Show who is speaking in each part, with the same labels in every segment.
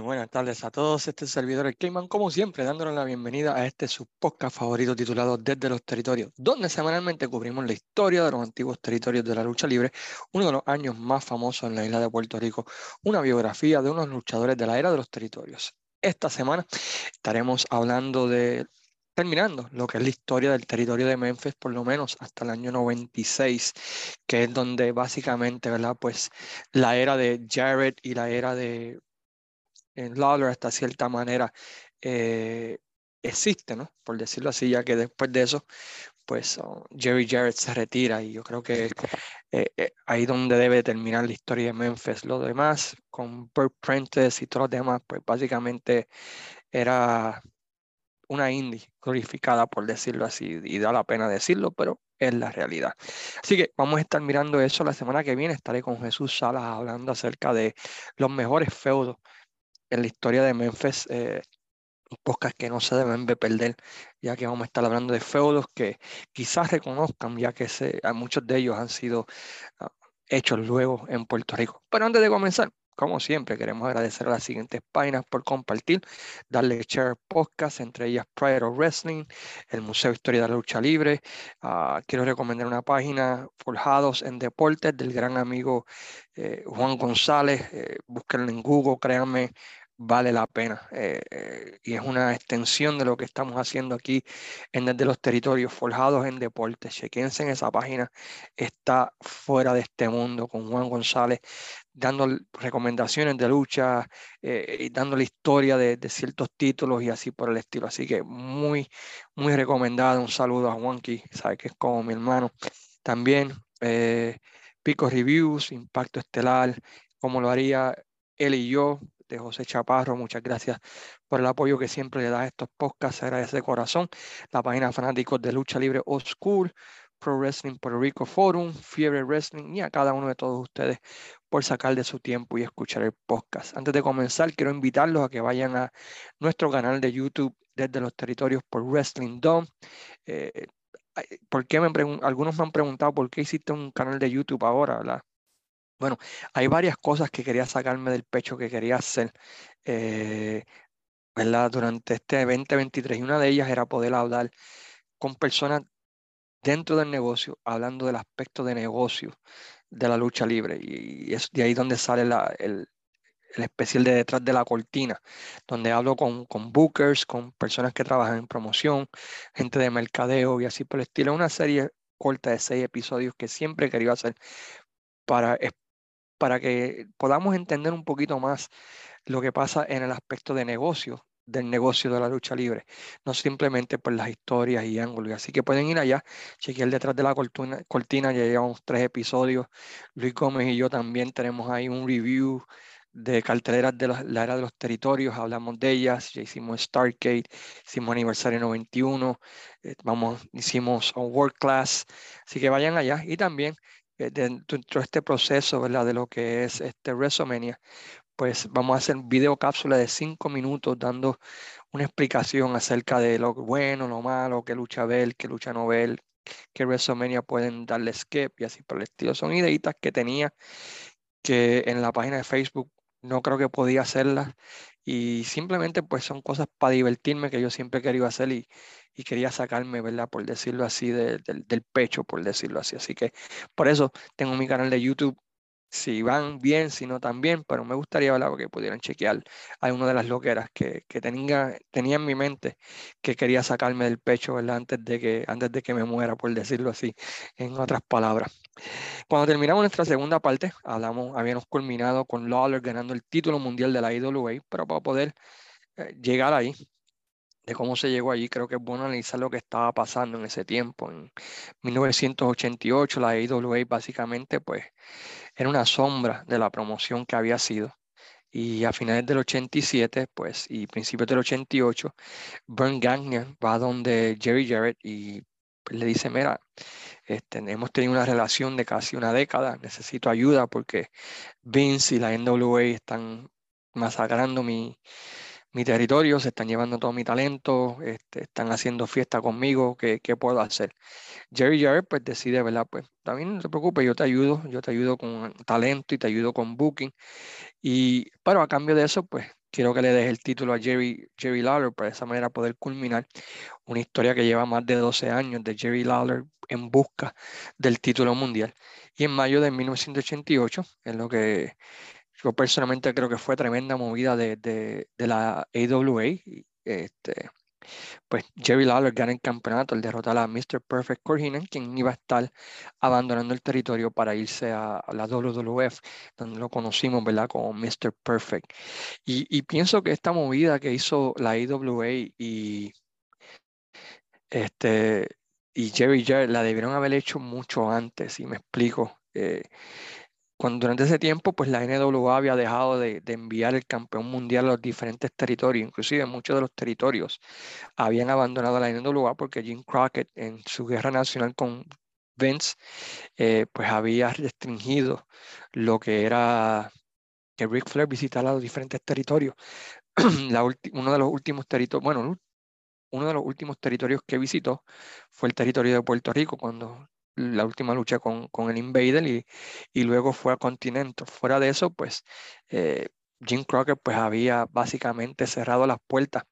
Speaker 1: Buenas tardes a todos. Este servidor El Cayman, como siempre, dándoles la bienvenida a este su podcast favorito titulado Desde los Territorios, donde semanalmente cubrimos la historia de los antiguos territorios de la lucha libre, uno de los años más famosos en la isla de Puerto Rico, una biografía de unos luchadores de la era de los territorios. Esta semana estaremos hablando de terminando lo que es la historia del territorio de Memphis, por lo menos hasta el año 96, que es donde básicamente, ¿verdad? Pues la era de Jared y la era de en Lawler hasta cierta manera eh, existe, ¿no? Por decirlo así, ya que después de eso, pues oh, Jerry Jarrett se retira y yo creo que eh, eh, ahí donde debe terminar la historia de Memphis. Lo demás, con Burt Prentice y todos los demás, pues básicamente era una indie glorificada, por decirlo así, y da la pena decirlo, pero es la realidad. Así que vamos a estar mirando eso la semana que viene. Estaré con Jesús Salas hablando acerca de los mejores feudos en la historia de Memphis, eh, que no se deben de perder, ya que vamos a estar hablando de feudos que quizás reconozcan, ya que se, muchos de ellos han sido ah, hechos luego en Puerto Rico. Pero antes de comenzar, como siempre, queremos agradecer a las siguientes páginas por compartir, darle share podcast, entre ellas Pride of Wrestling, el Museo de Historia de la Lucha Libre. Ah, quiero recomendar una página, Forjados en Deportes, del gran amigo eh, Juan González. Eh, búsquenlo en Google, créanme, vale la pena. Eh, eh, y es una extensión de lo que estamos haciendo aquí en Desde los Territorios Forjados en Deportes. Chequense en esa página. Está fuera de este mundo con Juan González dando recomendaciones de lucha eh, y dando la historia de, ciertos títulos y así por el estilo. Así que muy, muy recomendado. Un saludo a Juanqui, sabe que es como mi hermano. También Pico Reviews, Impacto Estelar, como lo haría él y yo, de José Chaparro. Muchas gracias por el apoyo que siempre le da a estos podcasts. Se agradece de corazón. La página Fanáticos de Lucha Libre School, Pro Wrestling Puerto Rico Forum, Fiebre Wrestling y a cada uno de todos ustedes por sacar de su tiempo y escuchar el podcast. Antes de comenzar, quiero invitarlos a que vayan a nuestro canal de YouTube desde los territorios por Wrestling Dome. Eh, ¿por qué me algunos me han preguntado por qué hiciste un canal de YouTube ahora, ¿verdad? Bueno, hay varias cosas que quería sacarme del pecho que quería hacer, eh, ¿verdad? Durante este 2023 y una de ellas era poder hablar con personas dentro del negocio, hablando del aspecto de negocio de la lucha libre. Y, es de ahí donde sale el, especial de detrás de la cortina, donde hablo con, con bookers, con personas que trabajan en promoción, gente de mercadeo y así por el estilo. Una serie corta de seis episodios que siempre he querido hacer para para que podamos entender un poquito más lo que pasa en el aspecto de negocio, del negocio de la lucha libre, no simplemente por las historias y ángulos. Así que pueden ir allá, chequear detrás de la cortina, cortina ya llevamos tres episodios. Luis Gómez y yo también tenemos ahí un review de carteleras de la, era de los territorios, hablamos de ellas, ya hicimos Stargate, hicimos aniversario 91, eh, vamos, hicimos un World Class, así que vayan allá y también eh, dentro de este proceso. De lo que es este WrestleMania, pues vamos a hacer video cápsula de cinco minutos dando una explicación acerca de lo bueno, lo malo, qué lucha ver, qué lucha no ver, qué WrestleMania pueden darle skip y así por el estilo. Son ideitas que tenía que en la página de Facebook no creo que podía hacerlas y simplemente pues son cosas para divertirme que yo siempre querido hacer y, y quería sacarme, ¿verdad? Por decirlo así, del pecho, por decirlo así. Así que por eso tengo mi canal de YouTube. Si van bien, si no también, pero me gustaría ¿verdad? que pudieran chequear alguna de las loqueras que, que tenía, en mi mente que quería sacarme del pecho ¿verdad? Antes, de que, antes de que me muera, por decirlo así, en otras palabras. Cuando terminamos nuestra segunda parte, hablamos, habíamos culminado con Lawler ganando el título mundial de la IWA, pero para poder eh, llegar ahí, de cómo se llegó allí, creo que es bueno analizar lo que estaba pasando en ese tiempo. En 1988 la AWA básicamente pues era una sombra de la promoción que había sido. Y a finales del 87, pues, y principios del 88, Bern Gagnon va donde Jerry Jarrett y le dice, mira, este, hemos tenido una relación de casi una década, necesito ayuda porque Vince y la NWA están masacrando mi, mi territorio, se están llevando todo mi talento, este, están haciendo fiesta conmigo, ¿qué, ¿qué, puedo hacer? Jerry Jarrett pues decide, ¿verdad? Pues también no te preocupes, yo te ayudo, yo te ayudo con talento y te ayudo con booking. Y, pero a cambio de eso, pues quiero que le deje el título a Jerry, Jerry Lawler para de esa manera poder culminar una historia que lleva más de 12 años de Jerry Lawler en busca del título mundial. Y en mayo de 1988, es lo que yo personalmente creo que fue tremenda movida de, de, de la AWA. Este, pues Jerry Lawler gana el campeonato al derrotar a Mr. Perfect Corhinen, quien iba a estar abandonando el territorio para irse a, la WWF, donde lo conocimos, ¿verdad? Como Mr. Perfect. Y, pienso que esta movida que hizo la AWA y, este, y Jerry Jarrett la debieron haber hecho mucho antes, y me explico. Eh, cuando durante ese tiempo, pues la NWA había dejado de, enviar el campeón mundial a los diferentes territorios, inclusive muchos de los territorios habían abandonado la NWA porque Jim Crockett en su guerra nacional con Vince, eh, pues había restringido lo que era que Ric Flair visitara los diferentes territorios. uno de los últimos territorios, bueno, uno de los últimos territorios que visitó fue el territorio de Puerto Rico, cuando la última lucha con, con el Invader y, y, luego fue a Continental. Fuera de eso, pues eh, Jim Crockett pues había básicamente cerrado las puertas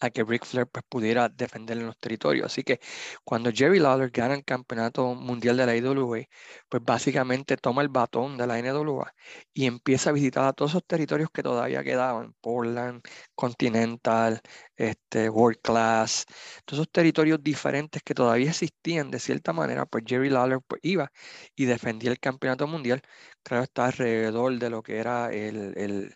Speaker 1: a que Ric Flair pues, pudiera defender en los territorios. Así que cuando Jerry Lawler gana el campeonato mundial de la IWA, pues básicamente toma el batón de la NWA y empieza a visitar a todos esos territorios que todavía quedaban, Portland, Continental, este, World Class, todos esos territorios diferentes que todavía existían de cierta manera, pues Jerry Lawler pues, iba y defendía el campeonato mundial, claro está alrededor de lo que era el, el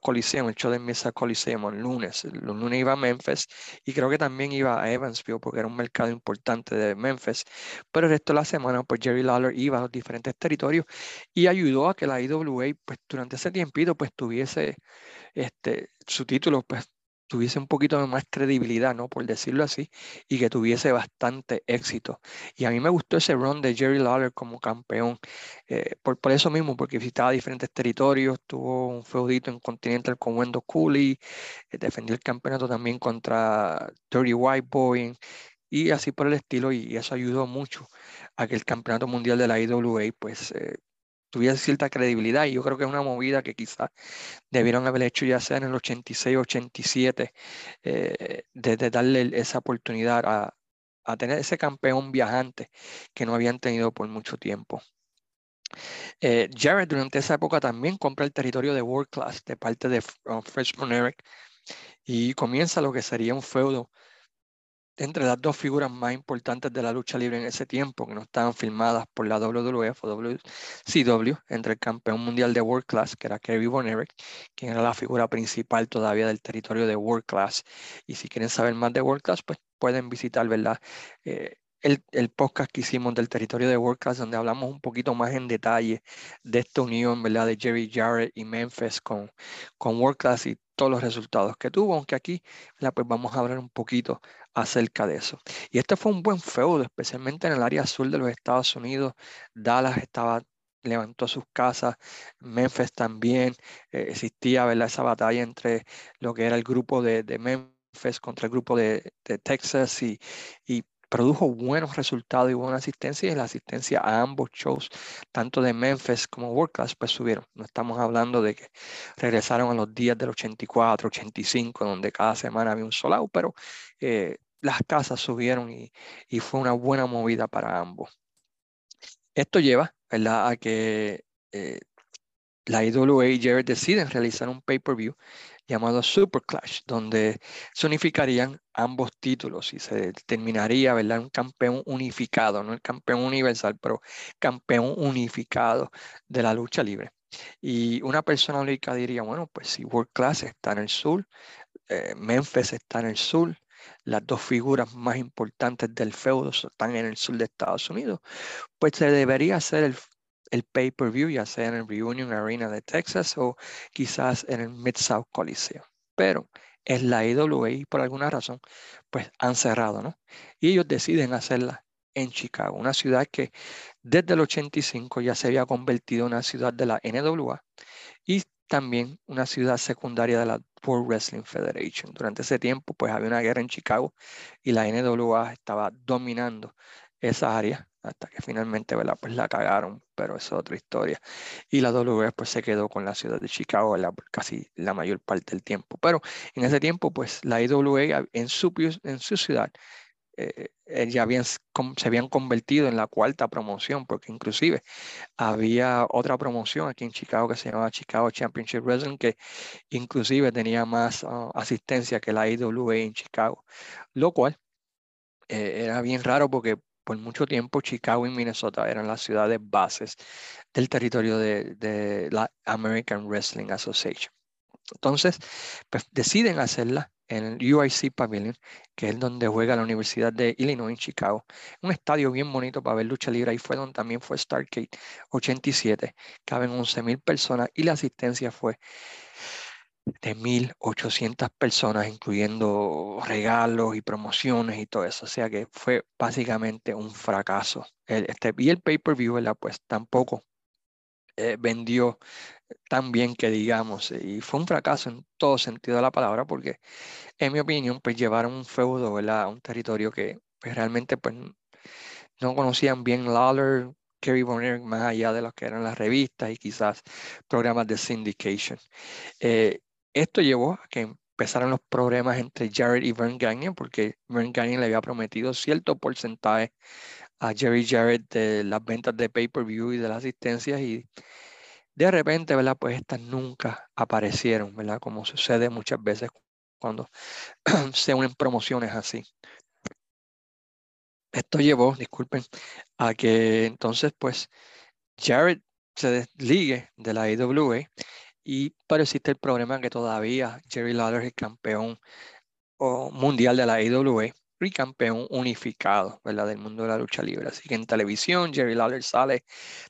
Speaker 1: Coliseum, el show de Mid-South Coliseum el lunes. Los lunes iba a Memphis y creo que también iba a Evansville porque era un mercado importante de Memphis. Pero el resto de la semana, pues Jerry Lawler iba a los diferentes territorios y ayudó a que la IWA, pues durante ese tiempito, pues tuviese este, su título, pues tuviese un poquito de más credibilidad, ¿no? Por decirlo así, y que tuviese bastante éxito. Y a mí me gustó ese run de Jerry Lawler como campeón, eh, por, por, eso mismo, porque visitaba diferentes territorios, tuvo un feudito en Continental con Wendell Cooley, eh, defendió el campeonato también contra Dirty White Boy, y así por el estilo, y, eso ayudó mucho a que el campeonato mundial de la IWA, pues, eh, tuviese cierta credibilidad y yo creo que es una movida que quizás debieron haber hecho ya sea en el 86, 87, eh, de, darle esa oportunidad a, tener ese campeón viajante que no habían tenido por mucho tiempo. Eh, Jared durante esa época también compra el territorio de World Class de parte de uh, Freshman Eric y comienza lo que sería un feudo entre las dos figuras más importantes de la lucha libre en ese tiempo, que no estaban filmadas por la WWF o WCW, entre el campeón mundial de World Class, que era Kerry Von Erich, quien era la figura principal todavía del territorio de World Class. Y si quieren saber más de World Class, pues pueden visitar, ¿verdad? Eh, el, el, podcast que hicimos del territorio de World Class, donde hablamos un poquito más en detalle de esta unión, ¿verdad? De Jerry Jarrett y Memphis con, con World Class y todos los resultados que tuvo, aunque aquí pues vamos a hablar un poquito acerca de eso. Y este fue un buen feudo, especialmente en el área sur de los Estados Unidos. Dallas estaba levantó sus casas, Memphis también, eh, existía ¿verdad? esa batalla entre lo que era el grupo de, de Memphis contra el grupo de, de Texas y, y produjo buenos resultados y buena asistencia y la asistencia a ambos shows, tanto de Memphis como World Class, pues subieron. No estamos hablando de que regresaron a los días del 84, 85, donde cada semana había un solado, pero eh, las casas subieron y, fue una buena movida para ambos. Esto lleva ¿verdad? a que eh, la IWA y Jared deciden realizar un pay-per-view llamado Super Clash, donde se unificarían ambos títulos y se determinaría ¿verdad? un campeón unificado, no el campeón universal, pero campeón unificado de la lucha libre. Y una persona lógica diría, bueno, pues si World Class está en el sur, eh, Memphis está en el sur, las dos figuras más importantes del feudo están en el sur de Estados Unidos, pues se debería hacer el el pay-per-view, ya sea en el Reunion Arena de Texas o quizás en el Mid-South Coliseum. Pero es la IWA por alguna razón, pues han cerrado, ¿no? Y ellos deciden hacerla en Chicago, una ciudad que desde el 85 ya se había convertido en una ciudad de la NWA y también una ciudad secundaria de la World Wrestling Federation. Durante ese tiempo, pues había una guerra en Chicago y la NWA estaba dominando esa área hasta que finalmente ¿verdad? Pues la cagaron, pero es otra historia. Y la WWF pues se quedó con la ciudad de Chicago casi la mayor parte del tiempo. Pero en ese tiempo pues la IWA en su, en su ciudad eh, eh, ya habían, se habían convertido en la cuarta promoción, porque inclusive había otra promoción aquí en Chicago que se llamaba Chicago Championship Wrestling, que inclusive tenía más ah, asistencia que la IWA en Chicago, lo cual eh, era bien raro porque por mucho tiempo Chicago y Minnesota eran las ciudades bases del territorio de, la American Wrestling Association. Entonces, pues deciden hacerla en el UIC Pavilion, que es donde juega la Universidad de Illinois en Chicago. Un estadio bien bonito para ver lucha libre. Ahí fue donde también fue Stargate 87. Caben 11.000 personas y la asistencia fue de 1.800 personas, incluyendo regalos y promociones y todo eso. O sea que fue básicamente un fracaso. El, este, y el pay-per-view, Pues tampoco eh, vendió tan bien que digamos, y fue un fracaso en todo sentido de la palabra, porque en mi opinión, pues llevaron un feudo. A un territorio que pues, realmente pues, no conocían bien Lawler, Kerry Bonner, más allá de lo que eran las revistas y quizás programas de syndication. Eh, esto llevó a que empezaran los problemas entre Jared y Vern Gagne, porque Vern Gagne le había prometido cierto porcentaje a Jerry Jarrett de las ventas de pay-per-view y de las asistencias y de repente, ¿verdad? Pues estas nunca aparecieron, ¿verdad? Como sucede muchas veces cuando se unen promociones así. Esto llevó, disculpen, a que entonces pues Jared se desligue de la IWA y pero existe el problema que todavía Jerry Lawler es el campeón mundial de la IWA y campeón unificado ¿verdad? del mundo de la lucha libre. Así que en televisión Jerry Lawler sale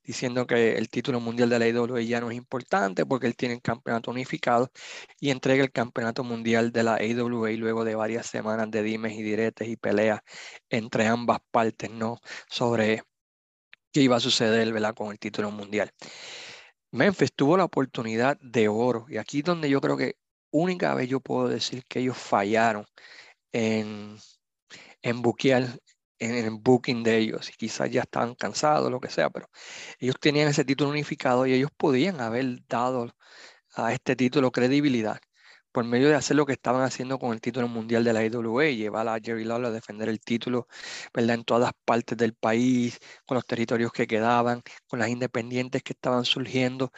Speaker 1: diciendo que el título mundial de la IWA ya no es importante porque él tiene el campeonato unificado y entrega el campeonato mundial de la AWA luego de varias semanas de dimes y diretes y peleas entre ambas partes ¿no? sobre qué iba a suceder ¿verdad? con el título mundial. Memphis tuvo la oportunidad de oro y aquí es donde yo creo que única vez yo puedo decir que ellos fallaron en en buquear en el booking de ellos y quizás ya estaban cansados, lo que sea, pero ellos tenían ese título unificado y ellos podían haber dado a este título credibilidad por medio de hacer lo que estaban haciendo con el título mundial de la IWA, llevar a Jerry Lawler a defender el título ¿verdad? en todas partes del país, con los territorios que quedaban, con las independientes que estaban surgiendo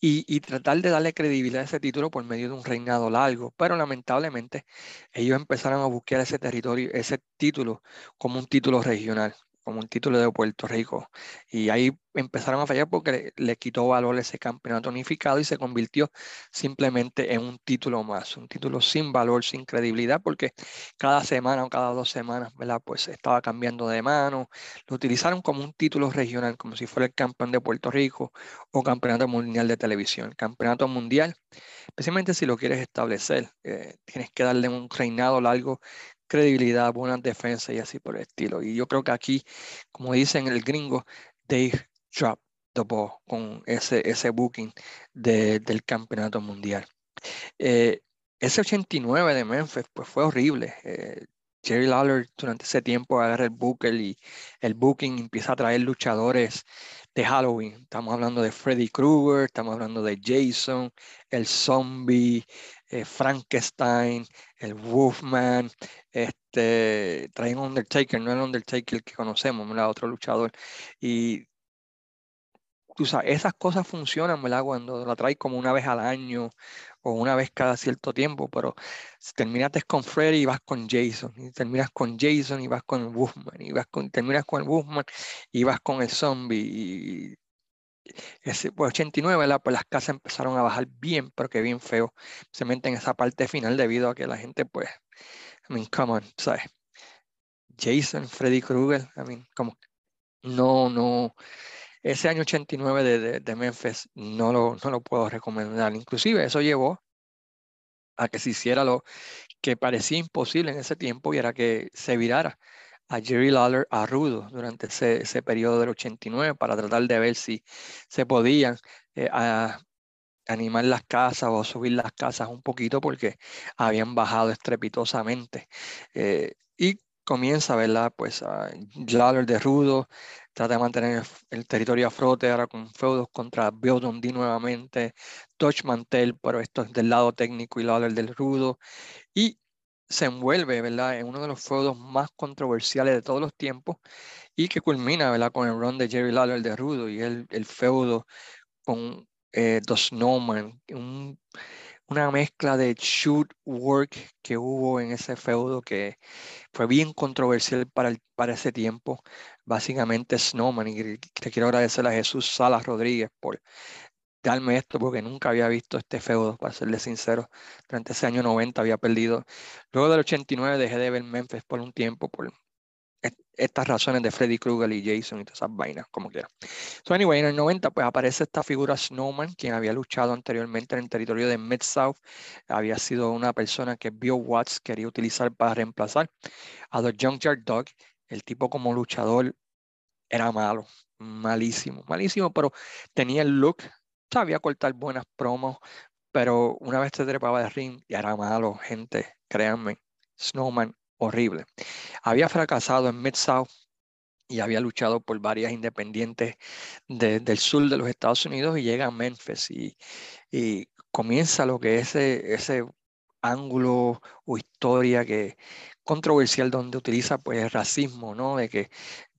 Speaker 1: y, tratar de darle credibilidad a ese título por medio de un reinado largo. Pero lamentablemente ellos empezaron a buscar ese territorio, ese título como un título regional como un título de Puerto Rico. Y ahí empezaron a fallar porque le, quitó valor ese campeonato unificado y se convirtió simplemente en un título más, un título sin valor, sin credibilidad, porque cada semana o cada dos semanas, ¿verdad? Pues estaba cambiando de mano. Lo utilizaron como un título regional, como si fuera el campeón de Puerto Rico o campeonato mundial de televisión. campeonato mundial, especialmente si lo quieres establecer, eh, tienes que darle un reinado largo credibilidad, buenas defensas y así por el estilo. Y yo creo que aquí, como dicen el gringo, they drop the ball con ese, ese booking del campeonato mundial. Eh, ese 89 de Memphis pues fue horrible. Eh, Jerry Lawler durante ese tiempo agarra el booker y el booking empieza a traer luchadores de Halloween. Estamos hablando de Freddy Krueger, estamos hablando de Jason, el zombie, eh, Frankenstein, el Wolfman, este, traen Undertaker, no el Undertaker que conocemos, el otro luchador. Y tú sabes, esas cosas funcionan, ¿verdad? Cuando la traes como una vez al año o una vez cada cierto tiempo, pero terminaste con Freddy y vas con Jason, y terminas con Jason y vas con el Wolfman, y vas con, terminas con el Wolfman y vas con el zombie, y ese, pues 89, Pues las casas empezaron a bajar bien, pero que bien feo, especialmente en esa parte final debido a que la gente, pues, I mean, come on, ¿sabes? Jason, Freddy Krueger, I mean, como, no, no, ese año 89 de, de, Memphis no lo, no lo puedo recomendar. Inclusive eso llevó a que se hiciera lo que parecía imposible en ese tiempo y era que se virara a Jerry Lawler a Rudo durante ese, ese periodo del 89 para tratar de ver si se podían eh, animar las casas o subir las casas un poquito porque habían bajado estrepitosamente. Eh, y comienza, ¿verdad? Pues a Lawler de rudo, trata de mantener el, territorio a frote ahora con feudos contra Bill Dundee nuevamente, Dodge Mantel, pero esto es del lado técnico y Lawler del rudo, y se envuelve, ¿verdad? En uno de los feudos más controversiales de todos los tiempos y que culmina, ¿verdad? Con el run de Jerry Lawler de rudo y el, el feudo con eh, The Snowman, una mezcla de shoot work que hubo en ese feudo que fue bien controversial para, para ese tiempo. Básicamente Snowman, y te quiero agradecer a Jesús Salas Rodríguez por darme esto, porque nunca había visto este feudo, para serle sincero. Durante ese año 90 había perdido. Luego del 89 dejé de ver Memphis por un tiempo, por estas razones de Freddy Krueger y Jason y todas esas vainas, como quiera. So anyway, en el 90 pues aparece esta figura Snowman, quien había luchado anteriormente en el territorio de Mid-South. Había sido una persona que Bill Watts quería utilizar para reemplazar a The Junkyard Dog. El tipo como luchador era malo, malísimo, malísimo, pero tenía el look, sabía cortar buenas promos, pero una vez se trepaba de ring y era malo, gente, créanme, Snowman horrible. Había fracasado en Mid-South y había luchado por varias independientes del sur de los Estados Unidos y llega a Memphis y, y comienza lo que es ese, ese ángulo o historia que controversial donde utiliza pues el racismo, ¿no? De que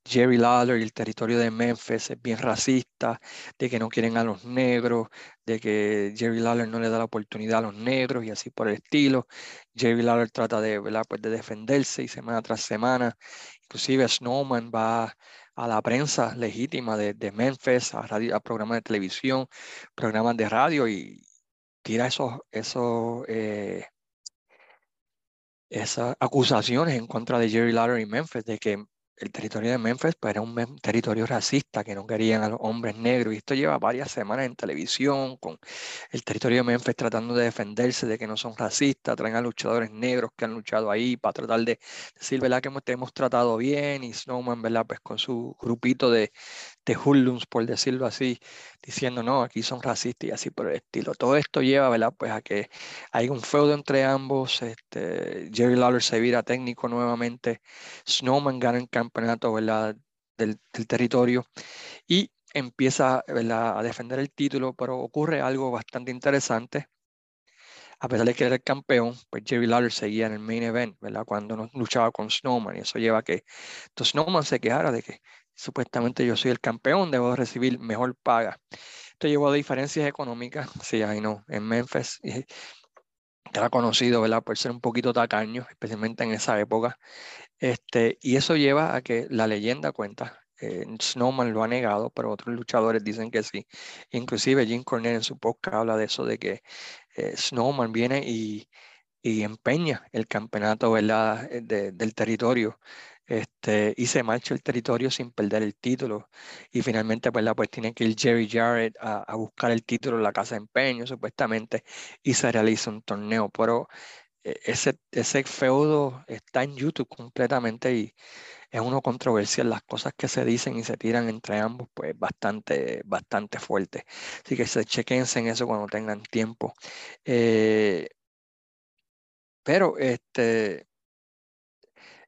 Speaker 1: Jerry Lawler y el territorio de Memphis es bien racista, de que no quieren a los negros, de que Jerry Lawler no le da la oportunidad a los negros y así por el estilo. Jerry Lawler trata de. Pues de defenderse y semana tras semana. Inclusive Snowman va a la prensa legítima de, Memphis, a, radio, a programas de televisión, programas de radio y tira esos, esos eh, esas acusaciones en contra de Jerry Lawler y Memphis de que el territorio de Memphis pues, era un territorio racista que no querían a los hombres negros y esto lleva varias semanas en televisión con el territorio de Memphis tratando de defenderse de que no son racistas, traen a luchadores negros que han luchado ahí para tratar de decir, ¿verdad? Que hemos, hemos tratado bien y Snowman, ¿verdad? Pues con su grupito de, de hoodlums, por decirlo así, diciendo, no, aquí son racistas y así por el estilo. Todo esto lleva. Pues a que hay un feudo entre ambos, este, Jerry Lawler se vira técnico nuevamente, Snowman gana el campeonato. Del, territorio y empieza a defender el título, pero ocurre algo bastante interesante. A pesar de que era el campeón, pues Jerry Lawler seguía en el main event. Cuando luchaba con Snowman, y eso lleva a que entonces Snowman se quejara de que supuestamente yo soy el campeón, debo recibir mejor paga. Esto llevó a diferencias económicas, sí, ahí no, en Memphis era conocido, ¿verdad? Por ser un poquito tacaño, especialmente en esa época. Este, y eso lleva a que la leyenda cuenta. Eh, Snowman lo ha negado, pero otros luchadores dicen que sí. Inclusive Jim Cornette en su podcast habla de eso, de que eh, Snowman viene y, y, empeña el campeonato ¿verdad? Eh, del territorio este, y se marcha el territorio sin perder el título. Y finalmente, pues, la, pues tiene que ir Jerry Jarrett a, buscar el título en la casa de empeño, supuestamente, y se realiza un torneo. Pero eh, ese, ese feudo está en YouTube completamente y es uno controversial. Las cosas que se dicen y se tiran entre ambos, pues bastante, bastante fuerte. Así que se chequense en eso cuando tengan tiempo. Eh, pero este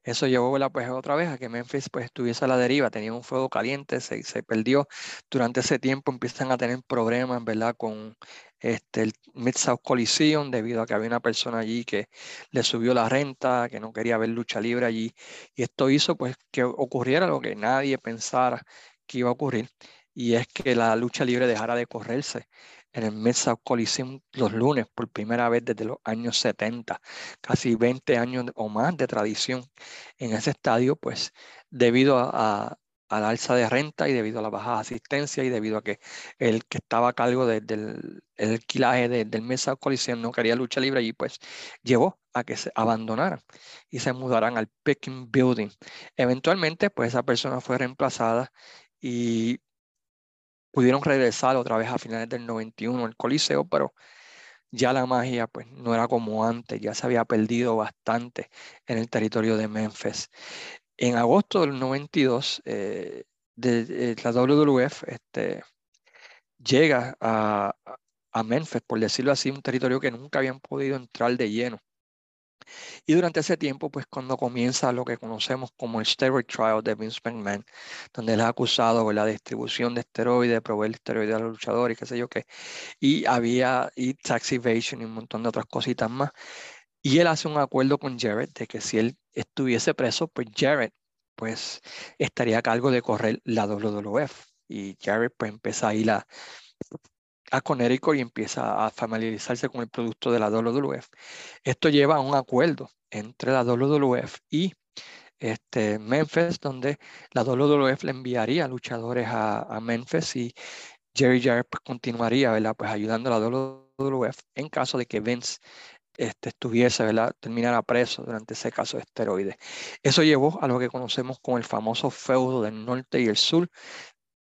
Speaker 1: eso llevó pues, otra vez a que Memphis pues, estuviese a la deriva, tenía un fuego caliente, se, se perdió. Durante ese tiempo empiezan a tener problemas ¿verdad? con este, el Mid-South Coliseum debido a que había una persona allí que le subió la renta, que no quería ver lucha libre allí. Y esto hizo pues, que ocurriera lo que nadie pensara que iba a ocurrir, y es que la lucha libre dejara de correrse en el Mesa Coliseum los lunes por primera vez desde los años 70, casi 20 años o más de tradición en ese estadio, pues debido a, la alza de renta y debido a la baja asistencia y debido a que el que estaba a cargo del alquilaje del Mesa Coliseum no quería lucha libre y pues llevó a que se abandonaran y se mudaran al Peking Building. Eventualmente, pues esa persona fue reemplazada y pudieron regresar otra vez a finales del 91 al Coliseo, pero ya la magia pues no era como antes, ya se había perdido bastante en el territorio de Memphis. En agosto del 92, eh, de, la WWF este, llega a, a Memphis, por decirlo así, un territorio que nunca habían podido entrar de lleno. Y durante ese tiempo, pues cuando comienza lo que conocemos como el steroid trial de Vince McMahon, donde él es acusado la distribución de esteroides, de proveer esteroides a los luchadores y qué sé yo qué, y había y tax evasion y un montón de otras cositas más. Y él hace un acuerdo con Jared de que si él estuviese preso, pues Jared pues estaría a cargo de correr la WWF. Y Jared pues empieza a ir a, Connecticut y empieza a familiarizarse con el producto de la WWF. Esto lleva a un acuerdo entre la WWF y este, Memphis, donde la WWF le enviaría luchadores a, Memphis y Jerry Jarrett pues, continuaría. Pues, ayudando a la WWF en caso de que Vince este, estuviese, ¿verdad? terminara preso durante ese caso de esteroides. Eso llevó a lo que conocemos como el famoso feudo del norte y el sur,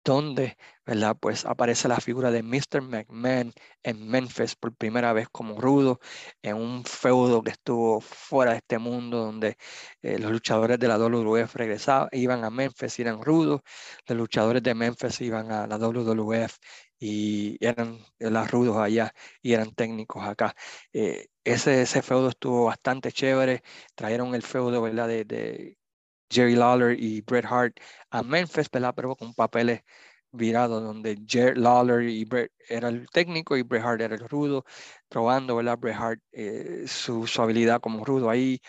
Speaker 1: donde ¿verdad? Pues aparece la figura de Mr. McMahon en Memphis por primera vez como rudo, en un feudo que estuvo fuera de este mundo, donde eh, los luchadores de la WWF regresaban, iban a Memphis y eran rudos, los luchadores de Memphis iban a la WWF y eran las rudos allá y eran técnicos acá. Eh, ese, ese feudo estuvo bastante chévere, trajeron el feudo ¿verdad? De Jerry Lawler y Bret Hart a Memphis, ¿verdad? pero con papeles virados, donde Jerry Lawler y Bret era el técnico y Bret Hart era el rudo, probando ¿verdad? Bret Hart eh, su, su, habilidad como rudo ahí.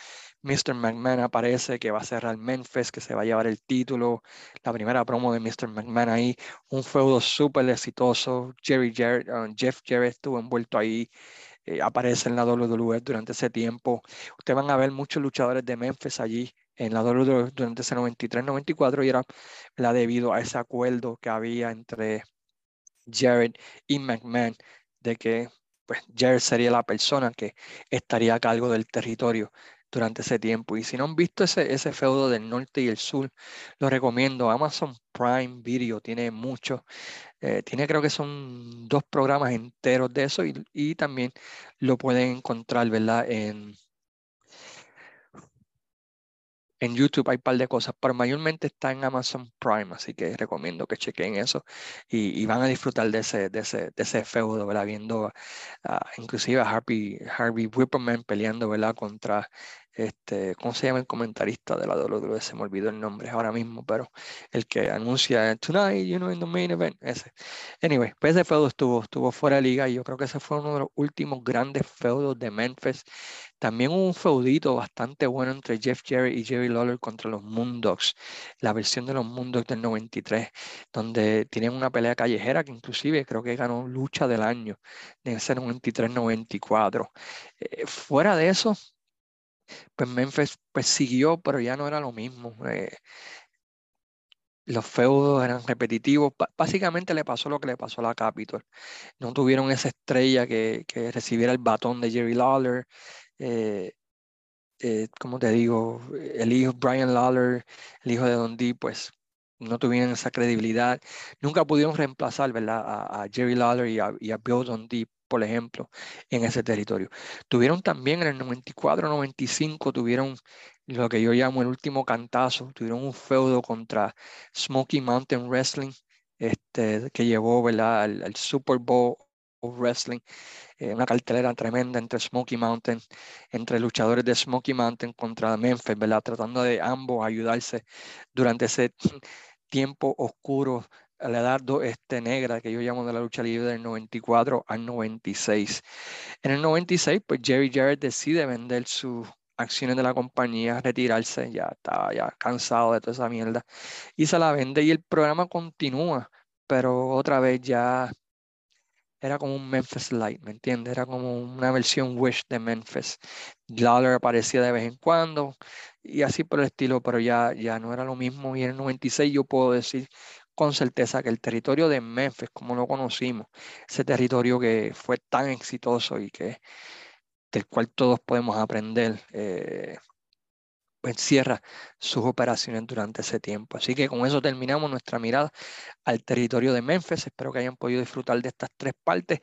Speaker 1: Mr. McMahon aparece que va a cerrar Memphis, que se va a llevar el título. La primera promo de Mr. McMahon ahí, un feudo súper exitoso. Jerry Jarrett, uh, Jeff Jarrett estuvo envuelto ahí. Eh, aparece en la WWE durante ese tiempo. Ustedes van a ver muchos luchadores de Memphis allí en la WWE durante ese 93-94 y era la debido a ese acuerdo que había entre Jared y McMahon de que pues Jared sería la persona que estaría a cargo del territorio durante ese tiempo. Y si no han visto ese, ese feudo del norte y el sur, lo recomiendo. Amazon Prime Video tiene mucho. Eh, tiene creo que son dos programas enteros de eso y, y también lo pueden encontrar, ¿verdad? En, en YouTube hay un par de cosas, pero mayormente está en Amazon Prime, así que recomiendo que chequen eso y, van a disfrutar de ese, de ese, de ese feudo, ¿verdad? Viendo inclusive a Harvey, Harvey Whipperman peleando, ¿verdad? Contra este, ¿cómo se llama el comentarista de la WWE? Se me olvidó el nombre ahora mismo, pero el que anuncia Tonight, you know, in the main event, ese. Anyway, pues ese feudo estuvo, fuera de liga y yo creo que ese fue uno de los últimos grandes feudos de Memphis. También un feudito bastante bueno entre Jeff Jarrett y Jerry Lawler contra los Moondogs, la versión de los Moondogs del 93, donde tienen una pelea callejera que inclusive creo que ganó lucha del año en ese 93-94. Eh, fuera de eso, pues Memphis pues siguió, pero ya no era lo mismo. Eh, los feudos eran repetitivos. básicamente le pasó lo que le pasó a la Capitol. No tuvieron esa estrella que, recibiera el batón de Jerry Lawler. Eh, eh, como te digo, el hijo Brian Lawler, el hijo de Don D, pues no tuvieron esa credibilidad. Nunca pudieron reemplazar. A, Jerry Lawler y a, y a Bill Don D por ejemplo, en ese territorio. Tuvieron también en el 94-95, tuvieron lo que yo llamo el último cantazo, tuvieron un feudo contra Smoky Mountain Wrestling, este, que llevó ¿verdad? Al, Super Bowl Wrestling, eh, una cartelera tremenda entre Smoky Mountain, entre luchadores de Smoky Mountain contra Memphis, ¿verdad? tratando de ambos ayudarse durante ese tiempo oscuro la edad este, negra que yo llamo de la lucha libre del 94 al 96. En el 96, pues Jerry Jarrett decide vender sus acciones de la compañía, retirarse, ya estaba ya cansado de toda esa mierda, y se la vende y el programa continúa, pero otra vez ya era como un Memphis Light, ¿me entiendes? Era como una versión Wish de Memphis. Lawler aparecía de vez en cuando y así por el estilo, pero ya, ya no era lo mismo. Y en el 96 yo puedo decir con certeza que el territorio de Memphis, como lo conocimos, ese territorio que fue tan exitoso y que del cual todos podemos aprender, eh, pues cierra sus operaciones durante ese tiempo. Así que con eso terminamos nuestra mirada al territorio de Memphis. Espero que hayan podido disfrutar de estas tres partes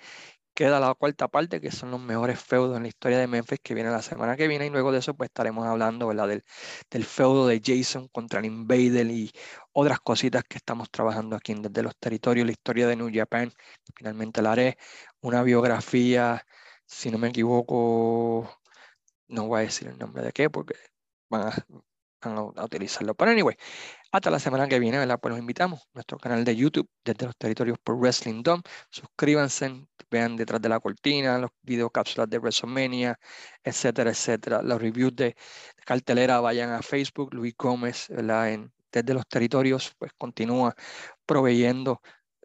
Speaker 1: queda la cuarta parte, que son los mejores feudos en la historia de Memphis, que viene la semana que viene, y luego de eso pues estaremos hablando ¿verdad? Del, del feudo de Jason contra el Invader y otras cositas que estamos trabajando aquí desde los territorios, la historia de New Japan, finalmente la haré, una biografía, si no me equivoco, no voy a decir el nombre de qué porque van a, utilizarlo. Pero anyway, hasta la semana que viene, ¿verdad? Pues los invitamos a nuestro canal de YouTube desde los territorios por Wrestling Dome. Suscríbanse, vean detrás de la cortina los video cápsulas de WrestleMania, etcétera, etcétera. Los reviews de, cartelera vayan a Facebook, Luis Gómez, ¿verdad? Desde los territorios, pues continúa proveyendo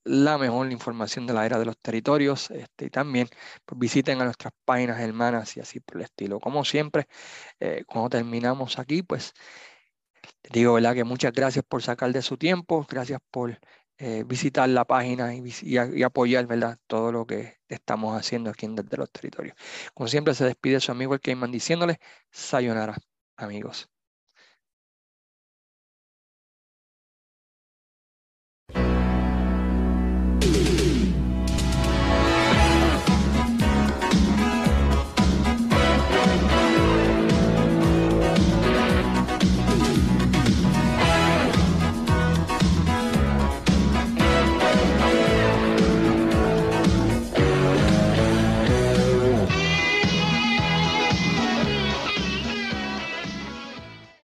Speaker 1: la mejor información de la era de los territorios este, y también pues, visiten a nuestras páginas hermanas y así por el estilo. Como siempre, eh, cuando terminamos aquí, pues digo, ¿verdad? Que muchas gracias por sacar de su tiempo, gracias por eh, visitar la página y, apoyar, ¿verdad? Todo lo que estamos haciendo aquí en Desde los Territorios. Como siempre, se despide su amigo el Cayman diciéndole, sayonara, amigos.